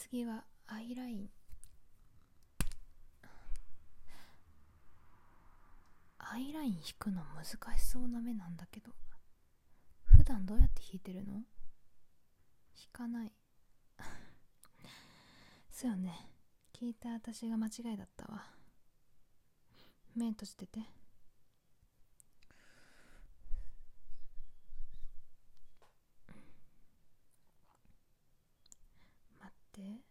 次はアイライン。アイライン引くの難しそうな目なんだけど。普段どうやって引いてるの？引かない。そうよね。聞いた私が間違いだったわ。目閉じてて待って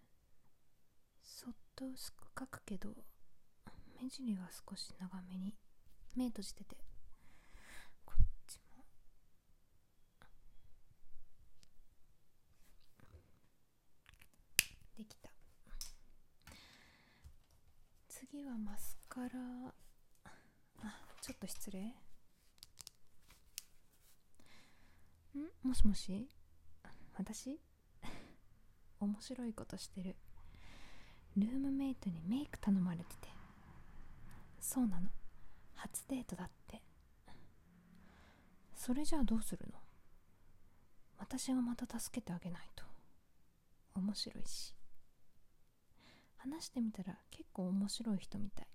そっと薄く描くけど目尻は少し長めに目閉じててこっちも。できた。次はマスカラ。あちょっと失礼。ん？もしもし？私？面白いことしてる。ルームメイトにメイク頼まれてて。そうなの。初デートだって。それじゃあどうするの？私がまた助けてあげないと。面白いし。話してみたら結構面白い人みたい。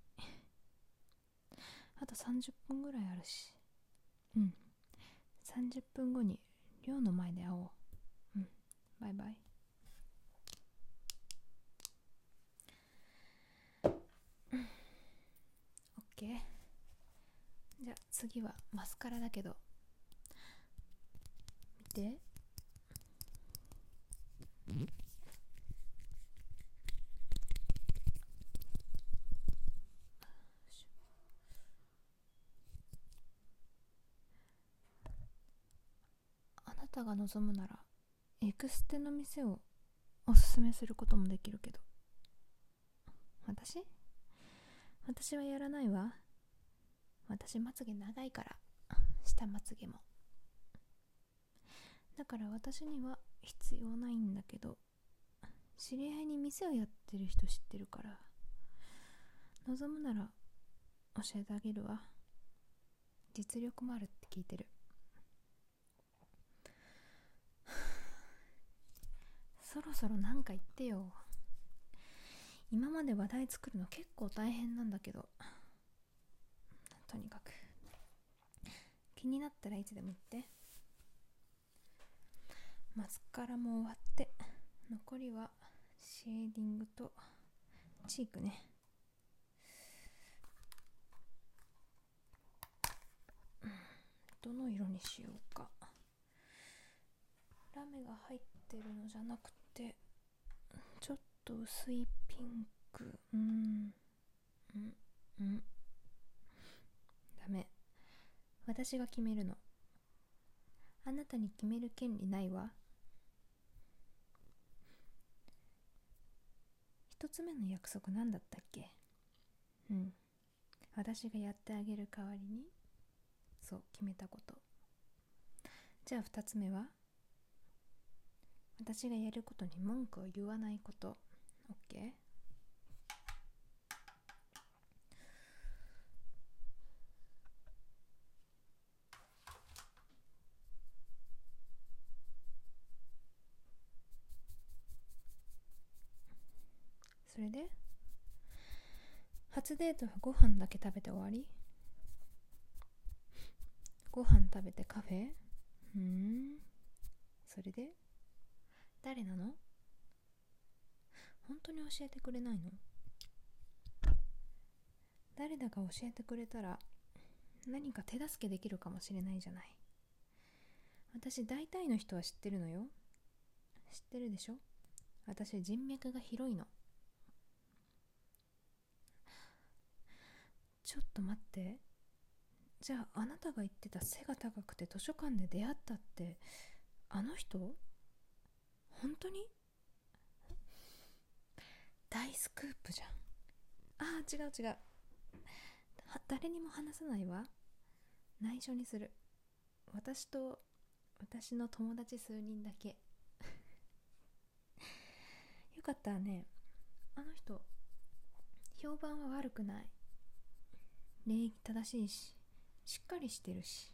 あと30分ぐらいあるし。うん。30分後に寮の前で会おう。うん。バイバイオッケーじゃあ次はマスカラだけど。見て。あなたが望むならエクステの店をおすすめすることもできるけど。私？私はやらないわ。私まつげ長いから。下まつげも。だから私には必要ないんだけど。知り合いに店をやってる人知ってるから。望むなら教えてあげるわ。実力もあるって聞いてる。そろそろ何か言ってよ。今まで話題作るの結構大変なんだけどとにかく気になったらいつでも言って。マスカラも終わって。残りはシェーディングとチークね。どの色にしようか。ラメが入ってるのじゃなくてちょっと薄いピンク。うん。うん。うん。ダメ。私が決めるの。あなたに決める権利ないわ。一つ目の約束なんだったっけ？うん。私がやってあげる代わりにそう決めたこと。じゃあ二つ目は？私がやることに文句を言わないこと。OK? それで？初デートはご飯だけ食べて終わり？ご飯食べてカフェ？うん。それで？誰なの？本当に教えてくれないの？誰だか教えてくれたら何か手助けできるかもしれないじゃない。私大体の人は知ってるのよ。知ってるでしょ？私人脈が広いの。ちょっと待って。じゃああなたが言ってた背が高くて図書館で出会ったってあの人？本当に？大スクープじゃん。あー違う違う。誰にも話さないわ。内緒にする。私と私の友達数人だけ。よかったね。あの人評判は悪くない。礼儀正しいししっかりしてるし。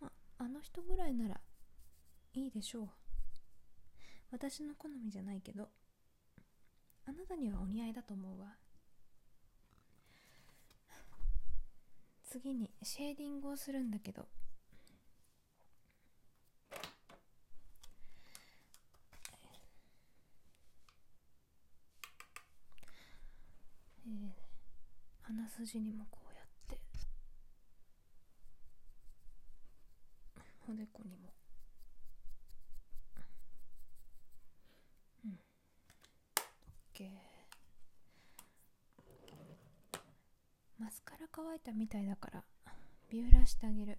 まあの人ぐらいならいいでしょう。私の好みじゃないけどあなたにはお似合いだと思うわ。次にシェーディングをするんだけど。鼻筋にもこうやって。おでこにも。うん。OK マスカラ乾いたみたいだからビューラーしてあげる。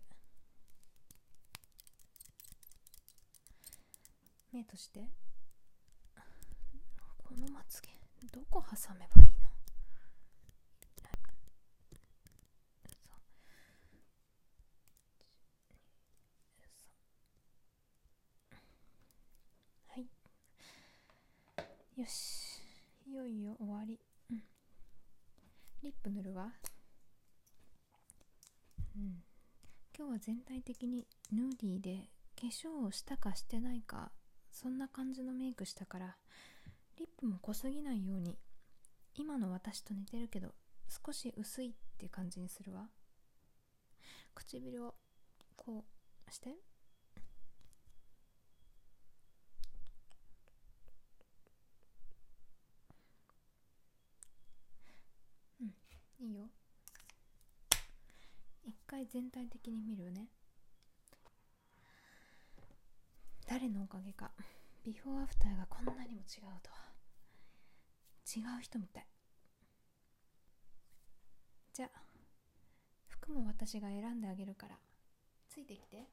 目として。このまつげどこ挟めばいいのはいよし。いよいよ終わり、うん、リップ塗るわ。うん。今日は全体的にヌーディーで化粧をしたかしてないかそんな感じのメイクしたからリップも濃すぎないように今の私と似てるけど少し薄いって感じにするわ。唇をこうしてうんいいよ。一回全体的に見るね。誰のおかげか。ビフォーアフターがこんなにも違うとは。違う人みたい。じゃあ服も私が選んであげるから。ついてきて。